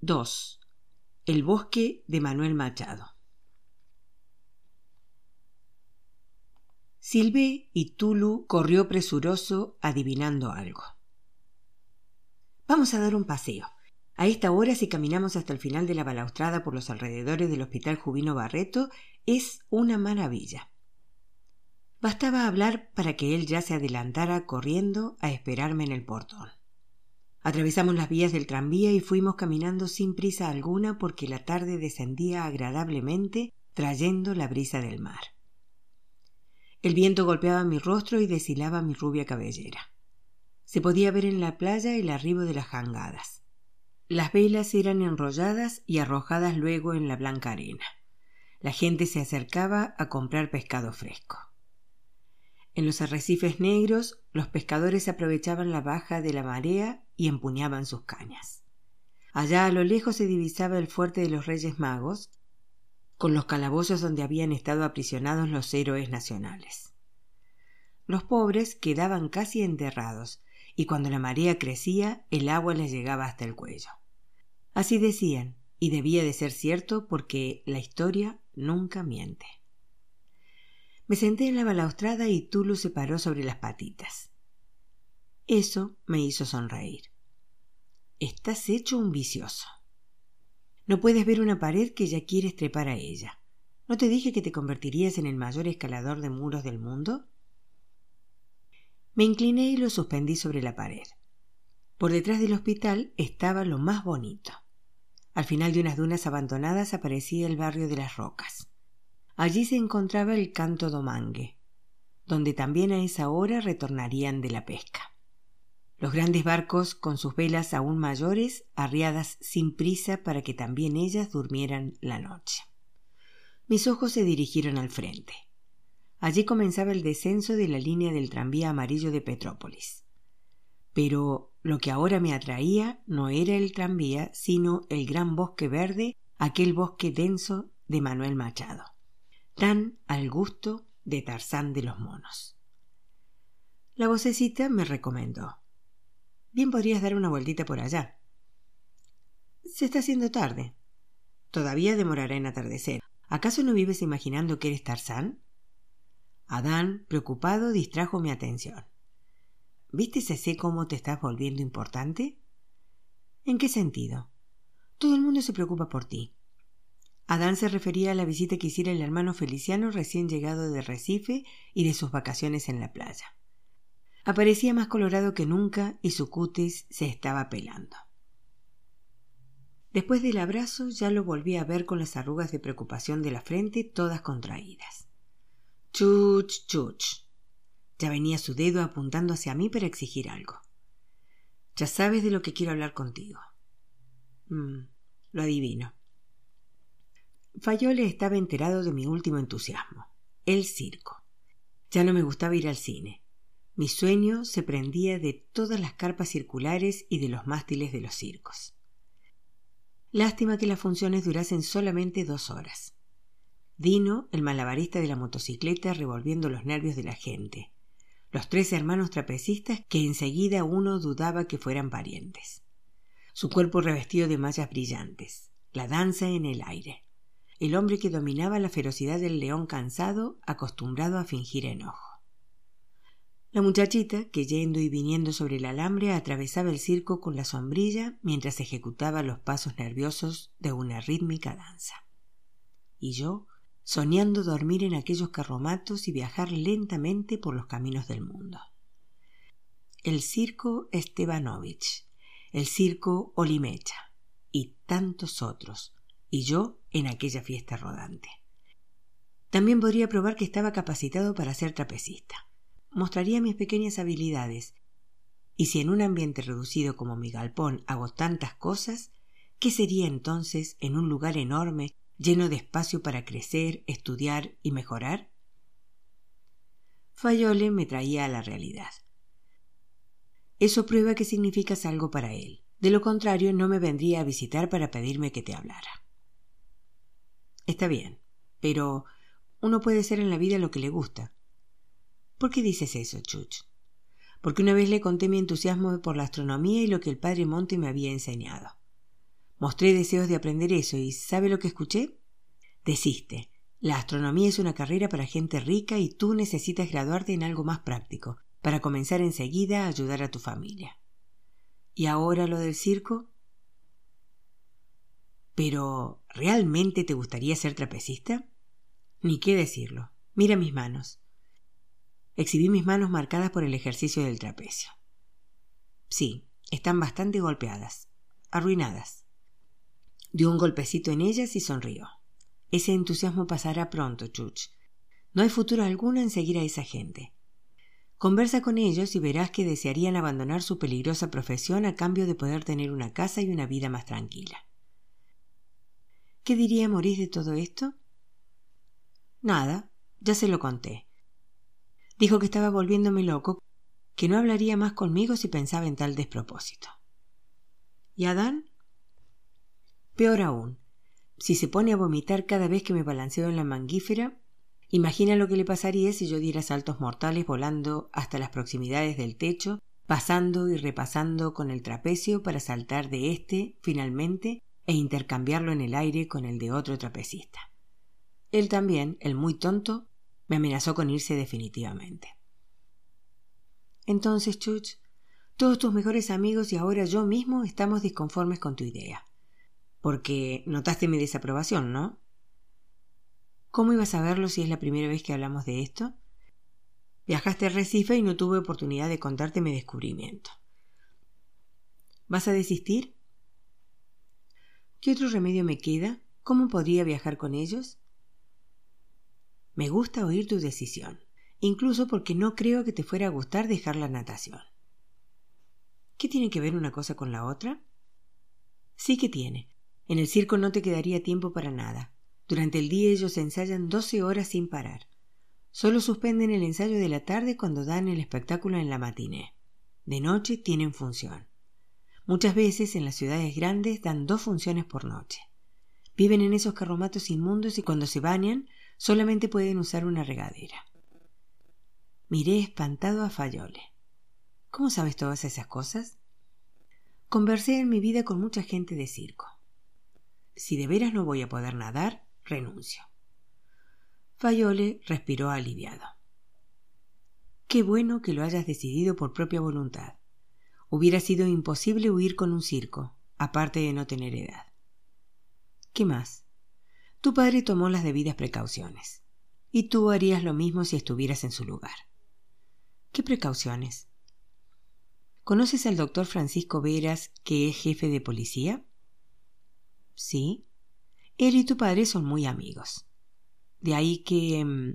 2. El bosque de Manuel Machado. Silvé y Tulu corrió presuroso adivinando algo. Vamos a dar un paseo. A esta hora, si caminamos hasta el final de la balaustrada por los alrededores del Hospital Jubino Barreto, es una maravilla. Bastaba hablar para que él ya se adelantara corriendo a esperarme en el portón. Atravesamos las vías del tranvía y fuimos caminando sin prisa alguna porque la tarde descendía agradablemente trayendo la brisa del mar. El viento golpeaba mi rostro y deshilaba mi rubia cabellera. Se podía ver en la playa el arribo de las jangadas. Las velas eran enrolladas y arrojadas luego en la blanca arena. La gente se acercaba a comprar pescado fresco. En los arrecifes negros, los pescadores aprovechaban la baja de la marea y empuñaban sus cañas. Allá a lo lejos se divisaba el fuerte de los Reyes Magos, con los calabozos donde habían estado aprisionados los héroes nacionales. Los pobres quedaban casi enterrados, y cuando la marea crecía, el agua les llegaba hasta el cuello. Así decían, y debía de ser cierto porque la historia nunca miente. Me senté en la balaustrada y Tulu se paró sobre las patitas. Eso me hizo sonreír. Estás hecho un vicioso. No puedes ver una pared que ya quieres trepar a ella. ¿No te dije que te convertirías en el mayor escalador de muros del mundo? Me incliné y lo suspendí sobre la pared. Por detrás del hospital estaba lo más bonito. Al final de unas dunas abandonadas aparecía el barrio de las rocas. Allí se encontraba el canto domangue, donde también a esa hora retornarían de la pesca. Los grandes barcos, con sus velas aún mayores, arriadas sin prisa para que también ellas durmieran la noche. Mis ojos se dirigieron al frente. Allí comenzaba el descenso de la línea del tranvía amarillo de Petrópolis. Pero lo que ahora me atraía no era el tranvía, sino el gran bosque verde, aquel bosque denso de Manuel Machado tan al gusto de Tarzán de los monos. La vocecita me recomendó. Bien podrías dar una vueltita por allá. Se está haciendo tarde. Todavía demorará en atardecer. ¿Acaso no vives imaginando que eres Tarzán? Adán, preocupado, distrajo mi atención. ¿Viste sé cómo te estás volviendo importante? ¿En qué sentido? Todo el mundo se preocupa por ti. Adán se refería a la visita que hiciera el hermano Feliciano recién llegado de Recife y de sus vacaciones en la playa. Aparecía más colorado que nunca y su cutis se estaba pelando. Después del abrazo ya lo volví a ver con las arrugas de preocupación de la frente todas contraídas. Chuch, chuch. Ya venía su dedo apuntando hacia mí para exigir algo. Ya sabes de lo que quiero hablar contigo. Mm, lo adivino. Fayole estaba enterado de mi último entusiasmo, el circo. Ya no me gustaba ir al cine. Mi sueño se prendía de todas las carpas circulares y de los mástiles de los circos. Lástima que las funciones durasen solamente dos horas. Dino, el malabarista de la motocicleta, revolviendo los nervios de la gente. Los tres hermanos trapecistas que enseguida uno dudaba que fueran parientes. Su cuerpo revestido de mallas brillantes. La danza en el aire el hombre que dominaba la ferocidad del león cansado, acostumbrado a fingir enojo. La muchachita, que yendo y viniendo sobre el alambre atravesaba el circo con la sombrilla mientras ejecutaba los pasos nerviosos de una rítmica danza. Y yo, soñando dormir en aquellos carromatos y viajar lentamente por los caminos del mundo. El circo Estebanovich, el circo Olimecha y tantos otros, y yo en aquella fiesta rodante. También podría probar que estaba capacitado para ser trapecista. Mostraría mis pequeñas habilidades. Y si en un ambiente reducido como mi galpón hago tantas cosas, ¿qué sería entonces en un lugar enorme, lleno de espacio para crecer, estudiar y mejorar? Fayole me traía a la realidad. Eso prueba que significas algo para él. De lo contrario, no me vendría a visitar para pedirme que te hablara. Está bien, pero uno puede ser en la vida lo que le gusta. ¿Por qué dices eso, Chuch? Porque una vez le conté mi entusiasmo por la astronomía y lo que el padre Monte me había enseñado. Mostré deseos de aprender eso y ¿sabe lo que escuché? Desiste. La astronomía es una carrera para gente rica y tú necesitas graduarte en algo más práctico, para comenzar enseguida a ayudar a tu familia. ¿Y ahora lo del circo? Pero ¿realmente te gustaría ser trapecista? Ni qué decirlo. Mira mis manos. Exhibí mis manos marcadas por el ejercicio del trapecio. Sí, están bastante golpeadas, arruinadas. Dio un golpecito en ellas y sonrió. Ese entusiasmo pasará pronto, Chuch. No hay futuro alguno en seguir a esa gente. Conversa con ellos y verás que desearían abandonar su peligrosa profesión a cambio de poder tener una casa y una vida más tranquila. ¿Qué diría Maurice de todo esto? Nada, ya se lo conté. Dijo que estaba volviéndome loco, que no hablaría más conmigo si pensaba en tal despropósito. ¿Y Adán? Peor aún. Si se pone a vomitar cada vez que me balanceo en la manguífera, imagina lo que le pasaría si yo diera saltos mortales volando hasta las proximidades del techo, pasando y repasando con el trapecio para saltar de éste, finalmente, e intercambiarlo en el aire con el de otro trapecista. Él también, el muy tonto, me amenazó con irse definitivamente. Entonces, Chuch, todos tus mejores amigos y ahora yo mismo estamos disconformes con tu idea. Porque notaste mi desaprobación, ¿no? ¿Cómo ibas a verlo si es la primera vez que hablamos de esto? Viajaste a Recife y no tuve oportunidad de contarte mi descubrimiento. ¿Vas a desistir? ¿Qué otro remedio me queda? ¿Cómo podría viajar con ellos? Me gusta oír tu decisión, incluso porque no creo que te fuera a gustar dejar la natación. ¿Qué tiene que ver una cosa con la otra? Sí que tiene. En el circo no te quedaría tiempo para nada. Durante el día ellos ensayan doce horas sin parar. Solo suspenden el ensayo de la tarde cuando dan el espectáculo en la matiné. De noche tienen función. Muchas veces en las ciudades grandes dan dos funciones por noche. Viven en esos carromatos inmundos y cuando se bañan Solamente pueden usar una regadera. Miré espantado a Fayole. ¿Cómo sabes todas esas cosas? Conversé en mi vida con mucha gente de circo. Si de veras no voy a poder nadar, renuncio. Fayole respiró aliviado. Qué bueno que lo hayas decidido por propia voluntad. Hubiera sido imposible huir con un circo, aparte de no tener edad. ¿Qué más? Tu padre tomó las debidas precauciones. Y tú harías lo mismo si estuvieras en su lugar. ¿Qué precauciones? ¿Conoces al doctor Francisco Veras, que es jefe de policía? Sí. Él y tu padre son muy amigos. De ahí que...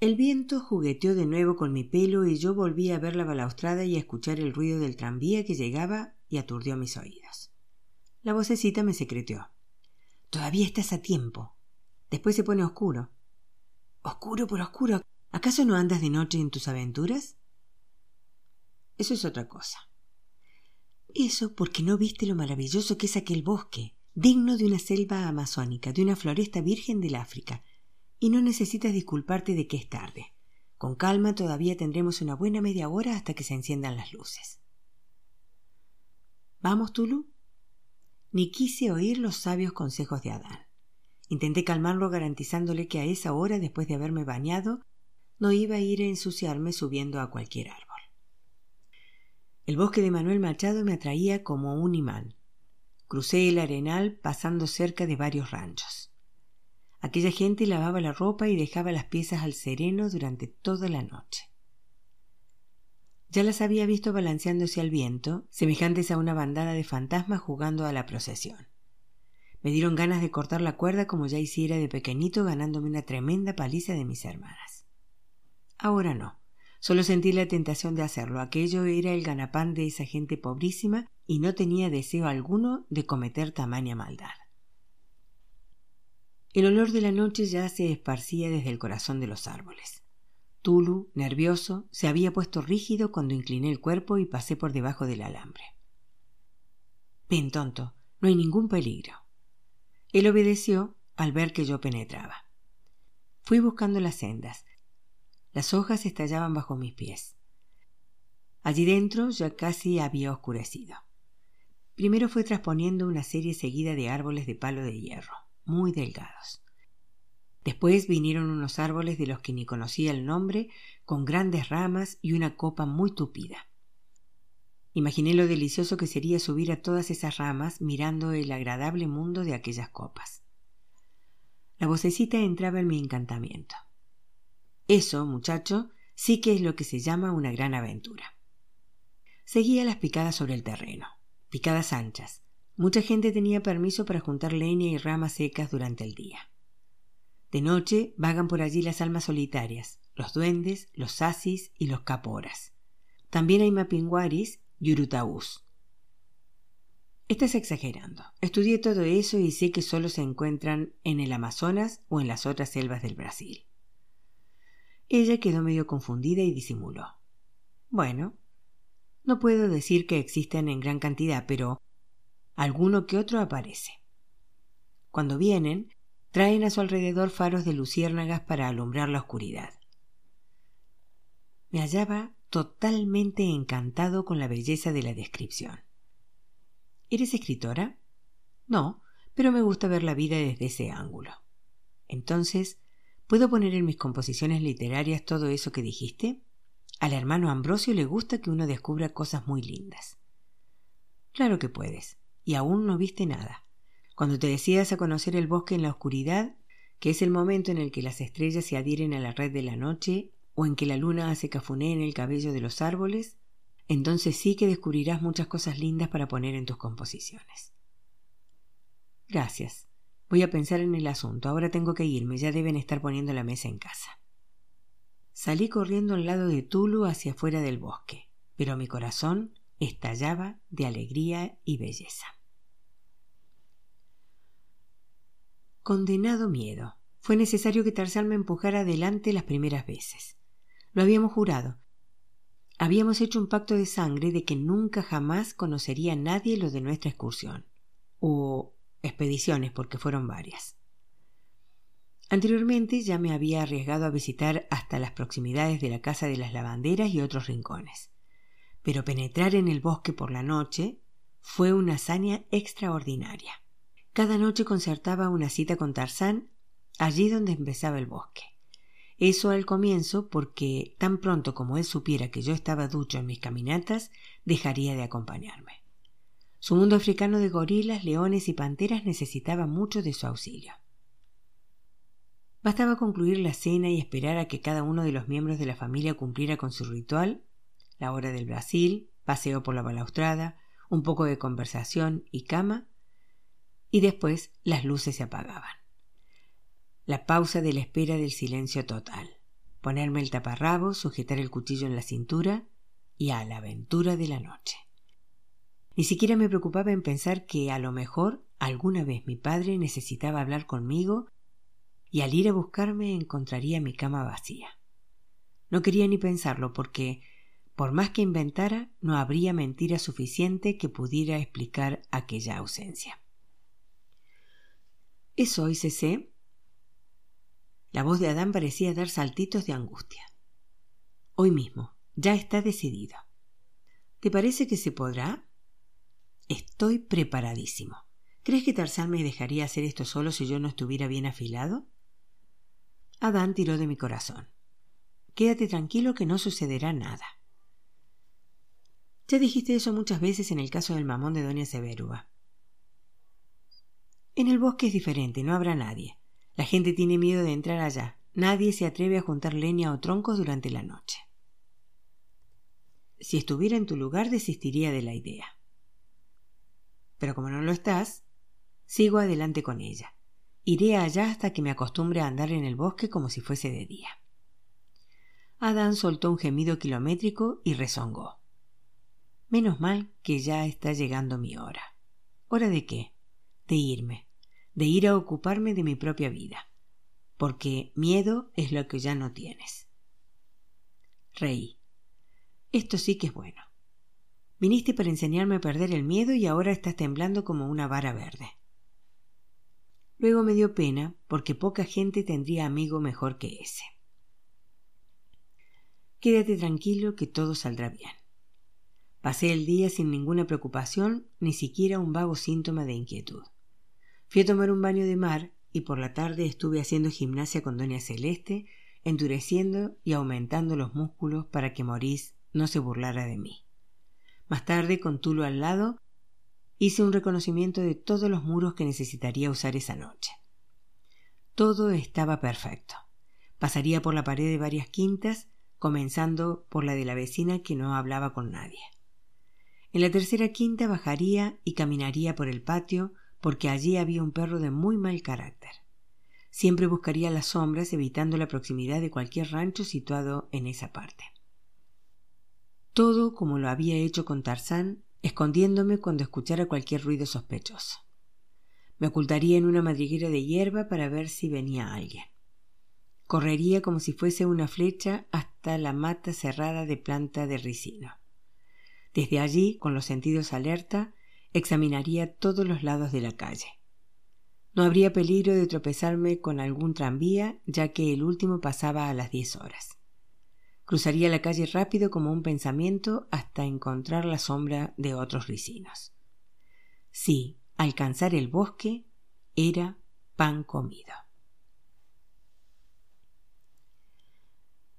El viento jugueteó de nuevo con mi pelo y yo volví a ver la balaustrada y a escuchar el ruido del tranvía que llegaba y aturdió mis oídos. La vocecita me secreteó. Todavía estás a tiempo. Después se pone oscuro. Oscuro por oscuro. ¿Acaso no andas de noche en tus aventuras? Eso es otra cosa. Eso porque no viste lo maravilloso que es aquel bosque, digno de una selva amazónica, de una floresta virgen del África, y no necesitas disculparte de que es tarde. Con calma todavía tendremos una buena media hora hasta que se enciendan las luces. ¿Vamos, Tulu? ni quise oír los sabios consejos de Adán. Intenté calmarlo garantizándole que a esa hora, después de haberme bañado, no iba a ir a ensuciarme subiendo a cualquier árbol. El bosque de Manuel Machado me atraía como un imán. Crucé el arenal pasando cerca de varios ranchos. Aquella gente lavaba la ropa y dejaba las piezas al sereno durante toda la noche. Ya las había visto balanceándose al viento, semejantes a una bandada de fantasmas jugando a la procesión. Me dieron ganas de cortar la cuerda como ya hiciera de pequeñito ganándome una tremenda paliza de mis hermanas. Ahora no. Solo sentí la tentación de hacerlo. Aquello era el ganapán de esa gente pobrísima y no tenía deseo alguno de cometer tamaña maldad. El olor de la noche ya se esparcía desde el corazón de los árboles. Tulu, nervioso, se había puesto rígido cuando incliné el cuerpo y pasé por debajo del alambre. Ven, tonto, no hay ningún peligro. Él obedeció al ver que yo penetraba. Fui buscando las sendas. Las hojas estallaban bajo mis pies. Allí dentro ya casi había oscurecido. Primero fue transponiendo una serie seguida de árboles de palo de hierro, muy delgados. Después vinieron unos árboles de los que ni conocía el nombre, con grandes ramas y una copa muy tupida. Imaginé lo delicioso que sería subir a todas esas ramas mirando el agradable mundo de aquellas copas. La vocecita entraba en mi encantamiento. Eso, muchacho, sí que es lo que se llama una gran aventura. Seguía las picadas sobre el terreno, picadas anchas. Mucha gente tenía permiso para juntar leña y ramas secas durante el día. De noche vagan por allí las almas solitarias, los duendes, los sasis y los caporas. También hay mapinguaris y urutaús. Estás exagerando. Estudié todo eso y sé que solo se encuentran en el Amazonas o en las otras selvas del Brasil. Ella quedó medio confundida y disimuló. Bueno, no puedo decir que existen en gran cantidad, pero alguno que otro aparece. Cuando vienen, traen a su alrededor faros de luciérnagas para alumbrar la oscuridad. Me hallaba totalmente encantado con la belleza de la descripción. ¿Eres escritora? No, pero me gusta ver la vida desde ese ángulo. Entonces, ¿puedo poner en mis composiciones literarias todo eso que dijiste? Al hermano Ambrosio le gusta que uno descubra cosas muy lindas. Claro que puedes, y aún no viste nada. Cuando te decidas a conocer el bosque en la oscuridad, que es el momento en el que las estrellas se adhieren a la red de la noche o en que la luna hace cafuné en el cabello de los árboles, entonces sí que descubrirás muchas cosas lindas para poner en tus composiciones. Gracias. Voy a pensar en el asunto. Ahora tengo que irme. Ya deben estar poniendo la mesa en casa. Salí corriendo al lado de Tulu hacia afuera del bosque, pero mi corazón estallaba de alegría y belleza. Condenado miedo. Fue necesario que Tarzán me empujara adelante las primeras veces. Lo habíamos jurado. Habíamos hecho un pacto de sangre de que nunca jamás conocería a nadie lo de nuestra excursión. O expediciones, porque fueron varias. Anteriormente ya me había arriesgado a visitar hasta las proximidades de la casa de las lavanderas y otros rincones. Pero penetrar en el bosque por la noche fue una hazaña extraordinaria. Cada noche concertaba una cita con Tarzán allí donde empezaba el bosque. Eso al comienzo porque tan pronto como él supiera que yo estaba ducho en mis caminatas, dejaría de acompañarme. Su mundo africano de gorilas, leones y panteras necesitaba mucho de su auxilio. Bastaba concluir la cena y esperar a que cada uno de los miembros de la familia cumpliera con su ritual, la hora del Brasil, paseo por la balaustrada, un poco de conversación y cama, y después las luces se apagaban la pausa de la espera del silencio total, ponerme el taparrabo, sujetar el cuchillo en la cintura y a la aventura de la noche. Ni siquiera me preocupaba en pensar que a lo mejor alguna vez mi padre necesitaba hablar conmigo y al ir a buscarme encontraría mi cama vacía. No quería ni pensarlo porque, por más que inventara, no habría mentira suficiente que pudiera explicar aquella ausencia. ¿Es hoy, C.C.? La voz de Adán parecía dar saltitos de angustia. Hoy mismo, ya está decidido. ¿Te parece que se podrá? Estoy preparadísimo. ¿Crees que Tarzán me dejaría hacer esto solo si yo no estuviera bien afilado? Adán tiró de mi corazón. Quédate tranquilo que no sucederá nada. Ya dijiste eso muchas veces en el caso del mamón de Doña Severúa. En el bosque es diferente, no habrá nadie. La gente tiene miedo de entrar allá. Nadie se atreve a juntar leña o troncos durante la noche. Si estuviera en tu lugar, desistiría de la idea. Pero como no lo estás, sigo adelante con ella. Iré allá hasta que me acostumbre a andar en el bosque como si fuese de día. Adán soltó un gemido kilométrico y rezongó. Menos mal que ya está llegando mi hora. ¿Hora de qué? De irme de ir a ocuparme de mi propia vida, porque miedo es lo que ya no tienes. Reí. Esto sí que es bueno. Viniste para enseñarme a perder el miedo y ahora estás temblando como una vara verde. Luego me dio pena porque poca gente tendría amigo mejor que ese. Quédate tranquilo que todo saldrá bien. Pasé el día sin ninguna preocupación, ni siquiera un vago síntoma de inquietud. Fui a tomar un baño de mar y por la tarde estuve haciendo gimnasia con doña Celeste, endureciendo y aumentando los músculos para que Morís no se burlara de mí. Más tarde, con Tulo al lado, hice un reconocimiento de todos los muros que necesitaría usar esa noche. Todo estaba perfecto. Pasaría por la pared de varias quintas, comenzando por la de la vecina que no hablaba con nadie. En la tercera quinta bajaría y caminaría por el patio, porque allí había un perro de muy mal carácter. Siempre buscaría las sombras, evitando la proximidad de cualquier rancho situado en esa parte. Todo como lo había hecho con Tarzán, escondiéndome cuando escuchara cualquier ruido sospechoso. Me ocultaría en una madriguera de hierba para ver si venía alguien. Correría como si fuese una flecha hasta la mata cerrada de planta de ricino. Desde allí, con los sentidos alerta, examinaría todos los lados de la calle. No habría peligro de tropezarme con algún tranvía, ya que el último pasaba a las diez horas. Cruzaría la calle rápido como un pensamiento hasta encontrar la sombra de otros ricinos. Sí, alcanzar el bosque era pan comido.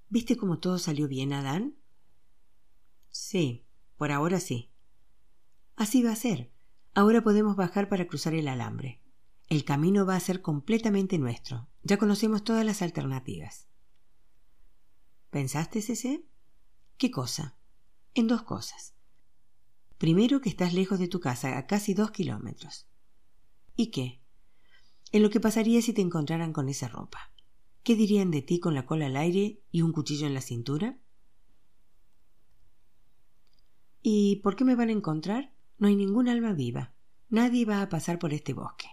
¿Viste cómo todo salió bien, Adán? Sí, por ahora sí. Así va a ser. Ahora podemos bajar para cruzar el alambre. El camino va a ser completamente nuestro. Ya conocemos todas las alternativas. ¿Pensaste, ese? ¿Qué cosa? En dos cosas. Primero, que estás lejos de tu casa, a casi dos kilómetros. ¿Y qué? En lo que pasaría si te encontraran con esa ropa. ¿Qué dirían de ti con la cola al aire y un cuchillo en la cintura? ¿Y por qué me van a encontrar? No hay ningún alma viva. Nadie va a pasar por este bosque.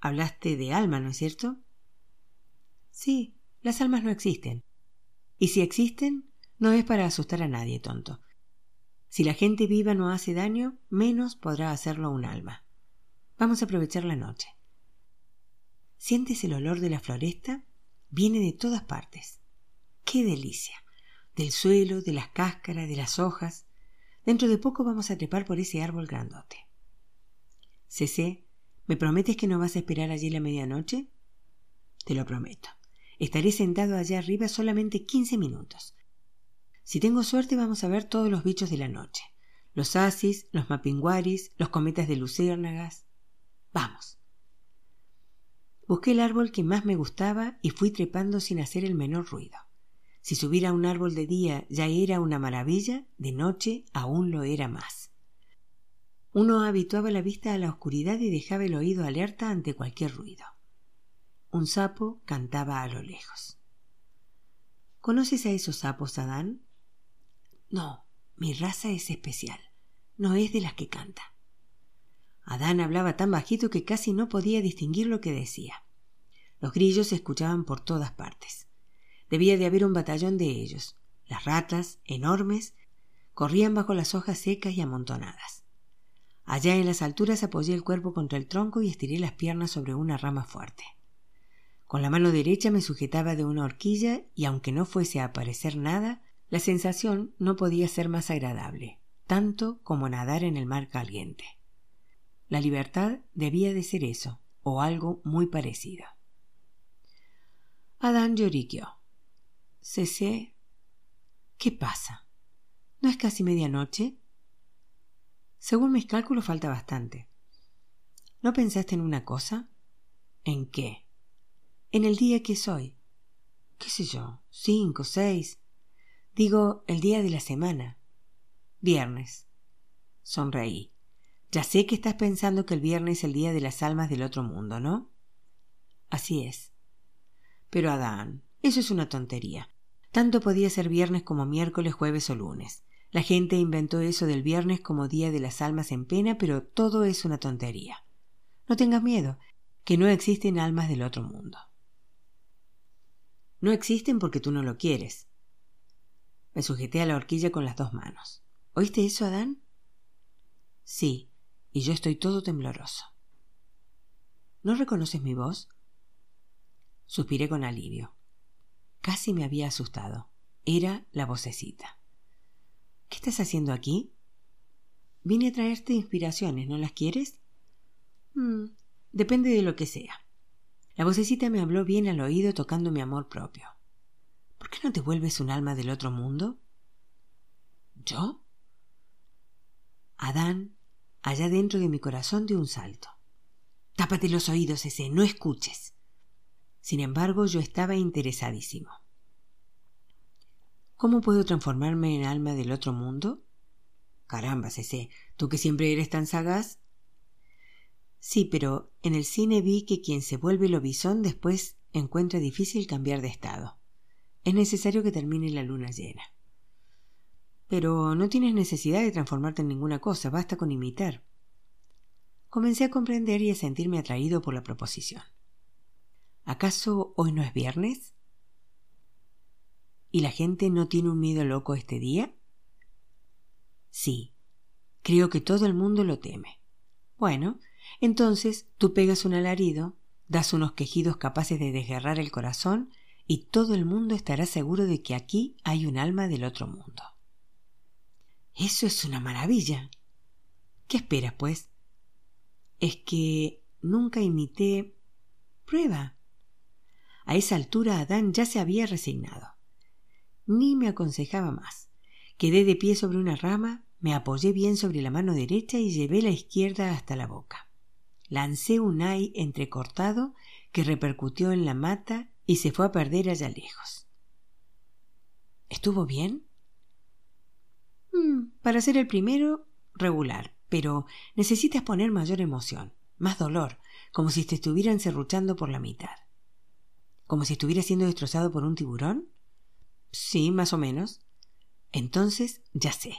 Hablaste de alma, ¿no es cierto? Sí, las almas no existen. Y si existen, no es para asustar a nadie, tonto. Si la gente viva no hace daño, menos podrá hacerlo un alma. Vamos a aprovechar la noche. ¿Sientes el olor de la floresta? Viene de todas partes. ¡Qué delicia! del suelo, de las cáscaras, de las hojas. Dentro de poco vamos a trepar por ese árbol grandote. Cecé, ¿me prometes que no vas a esperar allí la medianoche? Te lo prometo. Estaré sentado allá arriba solamente quince minutos. Si tengo suerte vamos a ver todos los bichos de la noche. Los asis, los mapinguaris, los cometas de luciérnagas. Vamos. Busqué el árbol que más me gustaba y fui trepando sin hacer el menor ruido. Si subir a un árbol de día ya era una maravilla, de noche aún lo era más. Uno habituaba la vista a la oscuridad y dejaba el oído alerta ante cualquier ruido. Un sapo cantaba a lo lejos. ¿Conoces a esos sapos, Adán? No, mi raza es especial. No es de las que canta. Adán hablaba tan bajito que casi no podía distinguir lo que decía. Los grillos se escuchaban por todas partes. Debía de haber un batallón de ellos. Las ratas, enormes, corrían bajo las hojas secas y amontonadas. Allá en las alturas apoyé el cuerpo contra el tronco y estiré las piernas sobre una rama fuerte. Con la mano derecha me sujetaba de una horquilla y aunque no fuese a aparecer nada, la sensación no podía ser más agradable, tanto como nadar en el mar caliente. La libertad debía de ser eso, o algo muy parecido. Adán lloriqueó. Cecé. ¿Qué pasa? ¿No es casi medianoche? Según mis cálculos falta bastante. ¿No pensaste en una cosa? ¿En qué? En el día que es hoy. ¿Qué sé yo? ¿Cinco, seis? Digo, el día de la semana. Viernes. Sonreí. Ya sé que estás pensando que el viernes es el día de las almas del otro mundo, ¿no? Así es. Pero Adán, eso es una tontería. Tanto podía ser viernes como miércoles, jueves o lunes. La gente inventó eso del viernes como día de las almas en pena, pero todo es una tontería. No tengas miedo, que no existen almas del otro mundo. No existen porque tú no lo quieres. Me sujeté a la horquilla con las dos manos. ¿Oíste eso, Adán? Sí, y yo estoy todo tembloroso. ¿No reconoces mi voz? Suspiré con alivio. Casi me había asustado. Era la vocecita. ¿Qué estás haciendo aquí? Vine a traerte inspiraciones, ¿no las quieres? Mm, depende de lo que sea. La vocecita me habló bien al oído tocando mi amor propio. ¿Por qué no te vuelves un alma del otro mundo? ¿Yo? Adán, allá dentro de mi corazón, dio un salto. Tápate los oídos, ese, no escuches. Sin embargo, yo estaba interesadísimo. ¿Cómo puedo transformarme en alma del otro mundo? Caramba, ese, tú que siempre eres tan sagaz. Sí, pero en el cine vi que quien se vuelve lobizón después encuentra difícil cambiar de estado. Es necesario que termine la luna llena. Pero no tienes necesidad de transformarte en ninguna cosa, basta con imitar. Comencé a comprender y a sentirme atraído por la proposición. ¿Acaso hoy no es viernes? ¿Y la gente no tiene un miedo loco este día? Sí, creo que todo el mundo lo teme. Bueno, entonces tú pegas un alarido, das unos quejidos capaces de desgarrar el corazón y todo el mundo estará seguro de que aquí hay un alma del otro mundo. Eso es una maravilla. ¿Qué esperas, pues? Es que nunca imité. Prueba. A esa altura Adán ya se había resignado. Ni me aconsejaba más. Quedé de pie sobre una rama, me apoyé bien sobre la mano derecha y llevé la izquierda hasta la boca. Lancé un ay entrecortado que repercutió en la mata y se fue a perder allá lejos. ¿Estuvo bien? Mm, para ser el primero, regular, pero necesitas poner mayor emoción, más dolor, como si te estuvieran serruchando por la mitad. ¿Como si estuviera siendo destrozado por un tiburón? Sí, más o menos. Entonces, ya sé.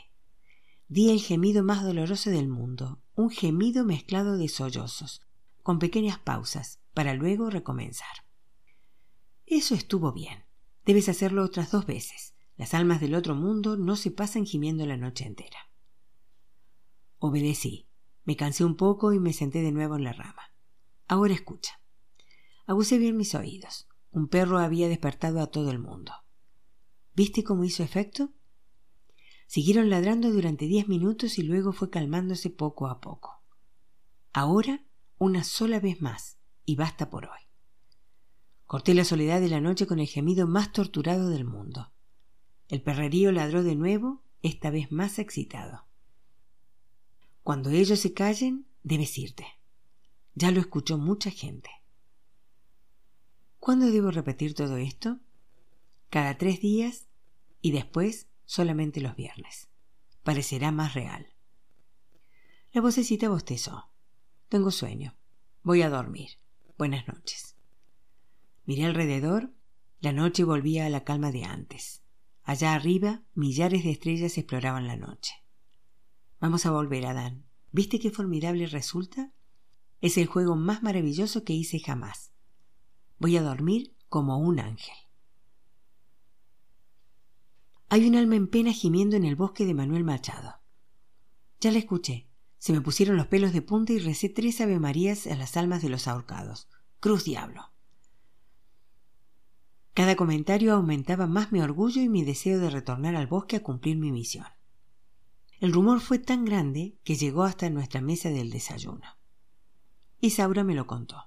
Di el gemido más doloroso del mundo, un gemido mezclado de sollozos, con pequeñas pausas, para luego recomenzar. Eso estuvo bien. Debes hacerlo otras dos veces. Las almas del otro mundo no se pasan gimiendo la noche entera. Obedecí. Me cansé un poco y me senté de nuevo en la rama. Ahora escucha. Abusé bien mis oídos. Un perro había despertado a todo el mundo. ¿Viste cómo hizo efecto? Siguieron ladrando durante diez minutos y luego fue calmándose poco a poco. Ahora una sola vez más, y basta por hoy. Corté la soledad de la noche con el gemido más torturado del mundo. El perrerío ladró de nuevo, esta vez más excitado. Cuando ellos se callen, debes irte. Ya lo escuchó mucha gente. ¿Cuándo debo repetir todo esto? Cada tres días y después solamente los viernes. Parecerá más real. La vocecita bostezó. Tengo sueño. Voy a dormir. Buenas noches. Miré alrededor. La noche volvía a la calma de antes. Allá arriba, millares de estrellas exploraban la noche. Vamos a volver, Adán. ¿Viste qué formidable resulta? Es el juego más maravilloso que hice jamás. Voy a dormir como un ángel. Hay un alma en pena gimiendo en el bosque de Manuel Machado. Ya la escuché. Se me pusieron los pelos de punta y recé tres avemarías a las almas de los ahorcados. Cruz diablo. Cada comentario aumentaba más mi orgullo y mi deseo de retornar al bosque a cumplir mi misión. El rumor fue tan grande que llegó hasta nuestra mesa del desayuno. Isaura me lo contó.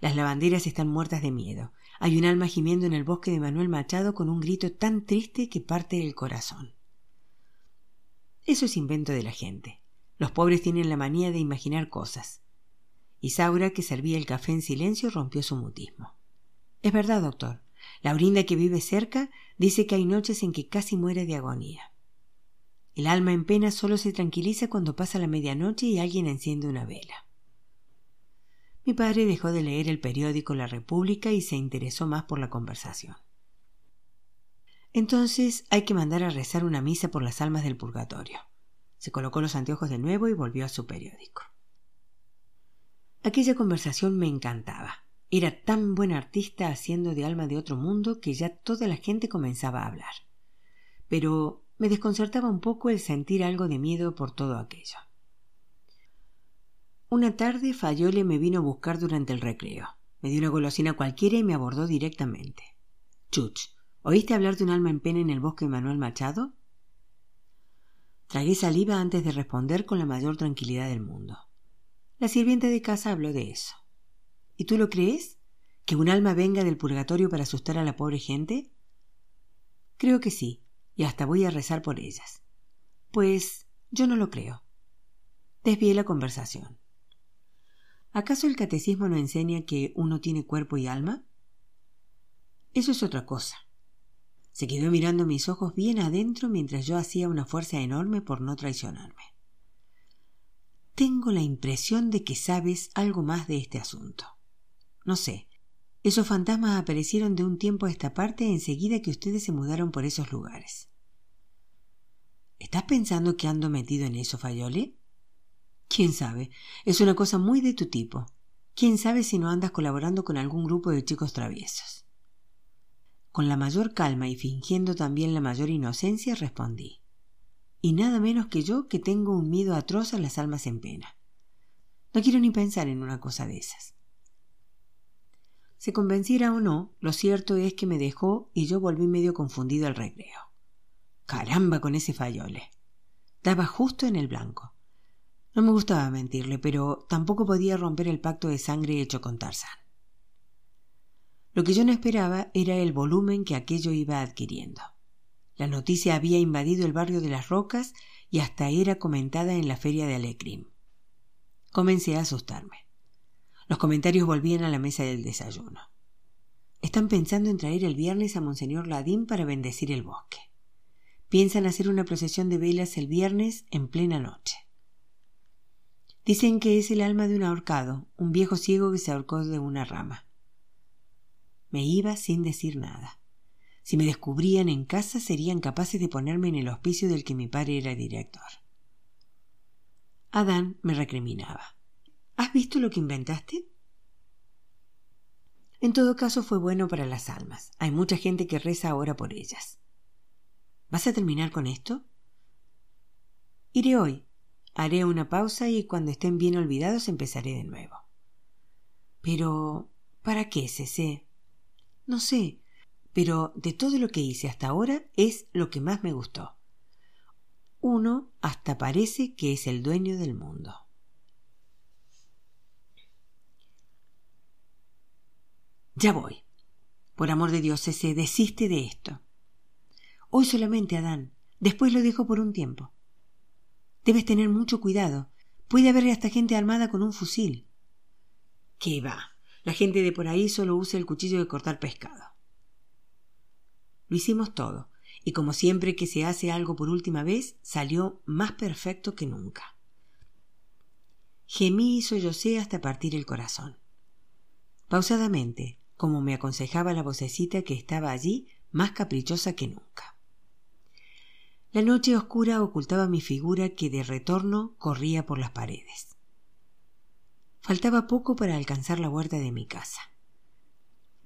Las lavanderas están muertas de miedo. Hay un alma gimiendo en el bosque de Manuel Machado con un grito tan triste que parte el corazón. Eso es invento de la gente. Los pobres tienen la manía de imaginar cosas. Isaura, que servía el café en silencio, rompió su mutismo. Es verdad, doctor. Laurinda, que vive cerca, dice que hay noches en que casi muere de agonía. El alma en pena solo se tranquiliza cuando pasa la medianoche y alguien enciende una vela. Mi padre dejó de leer el periódico La República y se interesó más por la conversación. Entonces hay que mandar a rezar una misa por las almas del purgatorio. Se colocó los anteojos de nuevo y volvió a su periódico. Aquella conversación me encantaba. Era tan buen artista haciendo de alma de otro mundo que ya toda la gente comenzaba a hablar. Pero me desconcertaba un poco el sentir algo de miedo por todo aquello. Una tarde Fayole me vino a buscar durante el recreo. Me dio una golosina cualquiera y me abordó directamente. Chuch, ¿oíste hablar de un alma en pena en el bosque Manuel Machado? Tragué saliva antes de responder con la mayor tranquilidad del mundo. La sirvienta de casa habló de eso. ¿Y tú lo crees? ¿Que un alma venga del purgatorio para asustar a la pobre gente? Creo que sí, y hasta voy a rezar por ellas. Pues yo no lo creo. Desvié la conversación. ¿Acaso el catecismo no enseña que uno tiene cuerpo y alma? Eso es otra cosa. Se quedó mirando mis ojos bien adentro mientras yo hacía una fuerza enorme por no traicionarme. Tengo la impresión de que sabes algo más de este asunto. No sé. Esos fantasmas aparecieron de un tiempo a esta parte enseguida que ustedes se mudaron por esos lugares. ¿Estás pensando que ando metido en eso, Fayole? ¿Quién sabe? Es una cosa muy de tu tipo. ¿Quién sabe si no andas colaborando con algún grupo de chicos traviesos? Con la mayor calma y fingiendo también la mayor inocencia respondí. Y nada menos que yo que tengo un miedo atroz a las almas en pena. No quiero ni pensar en una cosa de esas. Se convenciera o no, lo cierto es que me dejó y yo volví medio confundido al recreo. Caramba con ese fayole. Daba justo en el blanco. No me gustaba mentirle, pero tampoco podía romper el pacto de sangre hecho con Tarzán. Lo que yo no esperaba era el volumen que aquello iba adquiriendo. La noticia había invadido el barrio de las rocas y hasta era comentada en la feria de Alecrim. Comencé a asustarme. Los comentarios volvían a la mesa del desayuno. Están pensando en traer el viernes a Monseñor Ladín para bendecir el bosque. Piensan hacer una procesión de velas el viernes en plena noche. Dicen que es el alma de un ahorcado, un viejo ciego que se ahorcó de una rama. Me iba sin decir nada. Si me descubrían en casa serían capaces de ponerme en el hospicio del que mi padre era director. Adán me recriminaba. ¿Has visto lo que inventaste? En todo caso fue bueno para las almas. Hay mucha gente que reza ahora por ellas. ¿Vas a terminar con esto? Iré hoy. Haré una pausa y cuando estén bien olvidados empezaré de nuevo. Pero, ¿para qué, Cece? No sé, pero de todo lo que hice hasta ahora es lo que más me gustó. Uno hasta parece que es el dueño del mundo. Ya voy. Por amor de Dios, ese desiste de esto. Hoy solamente, Adán. Después lo dejo por un tiempo. Debes tener mucho cuidado. Puede haber hasta gente armada con un fusil. ¿Qué va? La gente de por ahí solo usa el cuchillo de cortar pescado. Lo hicimos todo, y como siempre que se hace algo por última vez, salió más perfecto que nunca. Gemí y sollocé hasta partir el corazón. Pausadamente, como me aconsejaba la vocecita que estaba allí, más caprichosa que nunca. La noche oscura ocultaba mi figura que de retorno corría por las paredes. Faltaba poco para alcanzar la huerta de mi casa.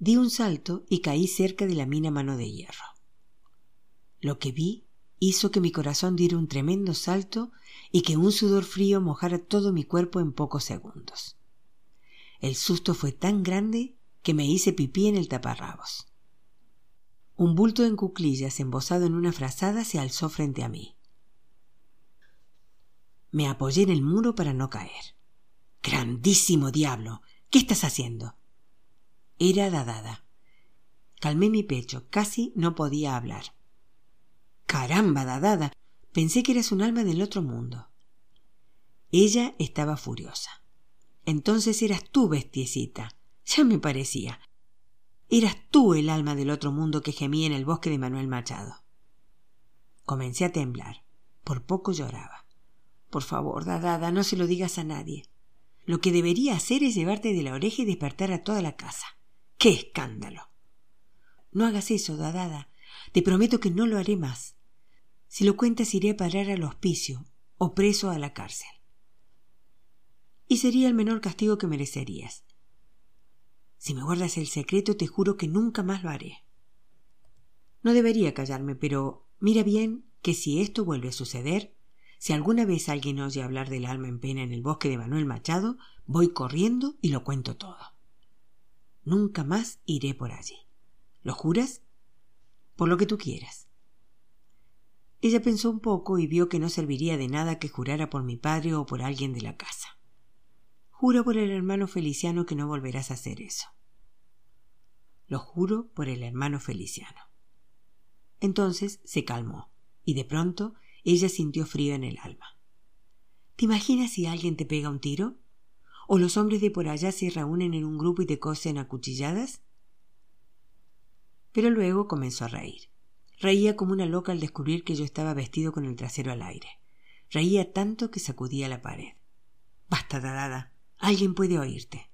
Di un salto y caí cerca de la mina mano de hierro. Lo que vi hizo que mi corazón diera un tremendo salto y que un sudor frío mojara todo mi cuerpo en pocos segundos. El susto fue tan grande que me hice pipí en el taparrabos. Un bulto en cuclillas embosado en una frazada se alzó frente a mí. Me apoyé en el muro para no caer. Grandísimo diablo. ¿Qué estás haciendo? Era Dadada. Calmé mi pecho, casi no podía hablar. Caramba, Dadada. Pensé que eras un alma del otro mundo. Ella estaba furiosa. Entonces eras tú, bestiecita. Ya me parecía. Eras tú el alma del otro mundo que gemía en el bosque de Manuel Machado. Comencé a temblar. Por poco lloraba. Por favor, Dadada, no se lo digas a nadie. Lo que debería hacer es llevarte de la oreja y despertar a toda la casa. ¡Qué escándalo! No hagas eso, Dadada. Te prometo que no lo haré más. Si lo cuentas iré a parar al hospicio o preso a la cárcel. Y sería el menor castigo que merecerías. Si me guardas el secreto, te juro que nunca más lo haré. No debería callarme, pero mira bien que si esto vuelve a suceder, si alguna vez alguien oye hablar del alma en pena en el bosque de Manuel Machado, voy corriendo y lo cuento todo. Nunca más iré por allí. ¿Lo juras? Por lo que tú quieras. Ella pensó un poco y vio que no serviría de nada que jurara por mi padre o por alguien de la casa. Juro por el hermano Feliciano que no volverás a hacer eso. Lo juro por el hermano Feliciano. Entonces se calmó, y de pronto ella sintió frío en el alma. ¿Te imaginas si alguien te pega un tiro? ¿O los hombres de por allá se reúnen en un grupo y te cosen a cuchilladas? Pero luego comenzó a reír. Reía como una loca al descubrir que yo estaba vestido con el trasero al aire. Reía tanto que sacudía la pared. Basta, Dadada. Alguien puede oírte.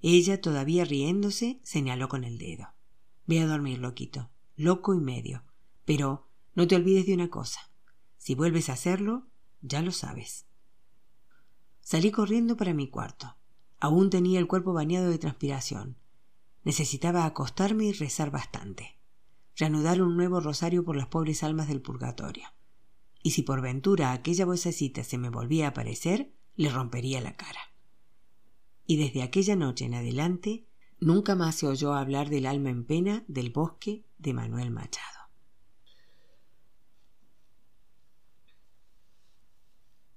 Ella, todavía riéndose, señaló con el dedo. Ve a dormir, loquito. Loco y medio. Pero no te olvides de una cosa. Si vuelves a hacerlo, ya lo sabes. Salí corriendo para mi cuarto. Aún tenía el cuerpo bañado de transpiración. Necesitaba acostarme y rezar bastante reanudar un nuevo rosario por las pobres almas del purgatorio. Y si por ventura aquella vocecita se me volvía a aparecer, le rompería la cara. Y desde aquella noche en adelante, nunca más se oyó hablar del alma en pena del bosque de Manuel Machado.